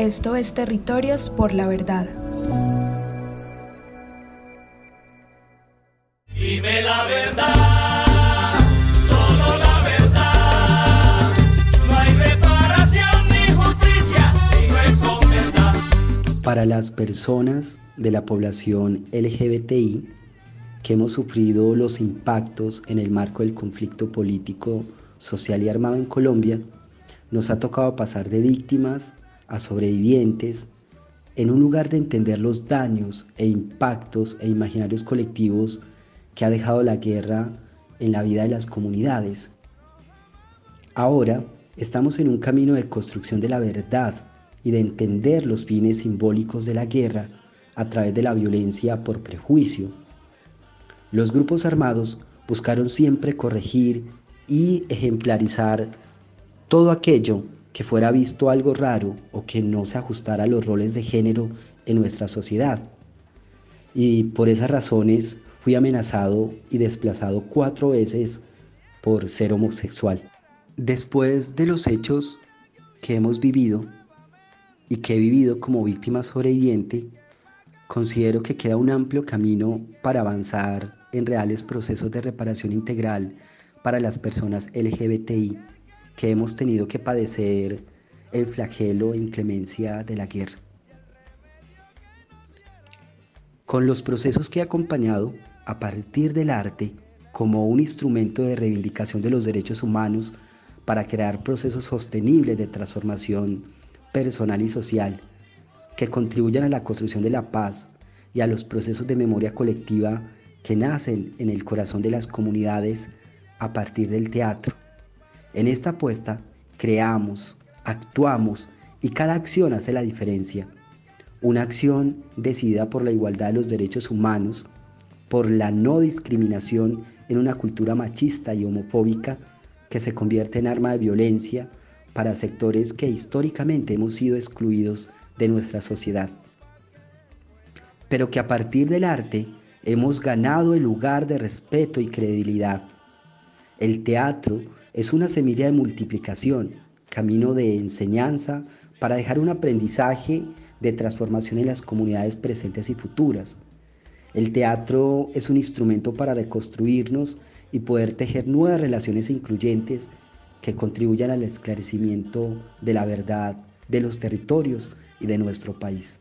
Esto es Territorios por la Verdad. Dime la verdad, solo la verdad. No hay reparación ni justicia si no es con verdad. Para las personas de la población LGBTI que hemos sufrido los impactos en el marco del conflicto político, social y armado en Colombia, nos ha tocado pasar de víctimas a sobrevivientes en un lugar de entender los daños e impactos e imaginarios colectivos que ha dejado la guerra en la vida de las comunidades. Ahora estamos en un camino de construcción de la verdad y de entender los fines simbólicos de la guerra a través de la violencia por prejuicio. Los grupos armados buscaron siempre corregir y ejemplarizar todo aquello que fuera visto algo raro o que no se ajustara a los roles de género en nuestra sociedad. Y por esas razones fui amenazado y desplazado cuatro veces por ser homosexual. Después de los hechos que hemos vivido y que he vivido como víctima sobreviviente, considero que queda un amplio camino para avanzar en reales procesos de reparación integral para las personas LGBTI que hemos tenido que padecer el flagelo e inclemencia de la guerra. Con los procesos que he acompañado a partir del arte como un instrumento de reivindicación de los derechos humanos para crear procesos sostenibles de transformación personal y social que contribuyan a la construcción de la paz y a los procesos de memoria colectiva que nacen en el corazón de las comunidades a partir del teatro. En esta apuesta creamos, actuamos y cada acción hace la diferencia. Una acción decidida por la igualdad de los derechos humanos, por la no discriminación en una cultura machista y homofóbica que se convierte en arma de violencia para sectores que históricamente hemos sido excluidos de nuestra sociedad. Pero que a partir del arte hemos ganado el lugar de respeto y credibilidad. El teatro es una semilla de multiplicación, camino de enseñanza para dejar un aprendizaje de transformación en las comunidades presentes y futuras. El teatro es un instrumento para reconstruirnos y poder tejer nuevas relaciones incluyentes que contribuyan al esclarecimiento de la verdad de los territorios y de nuestro país.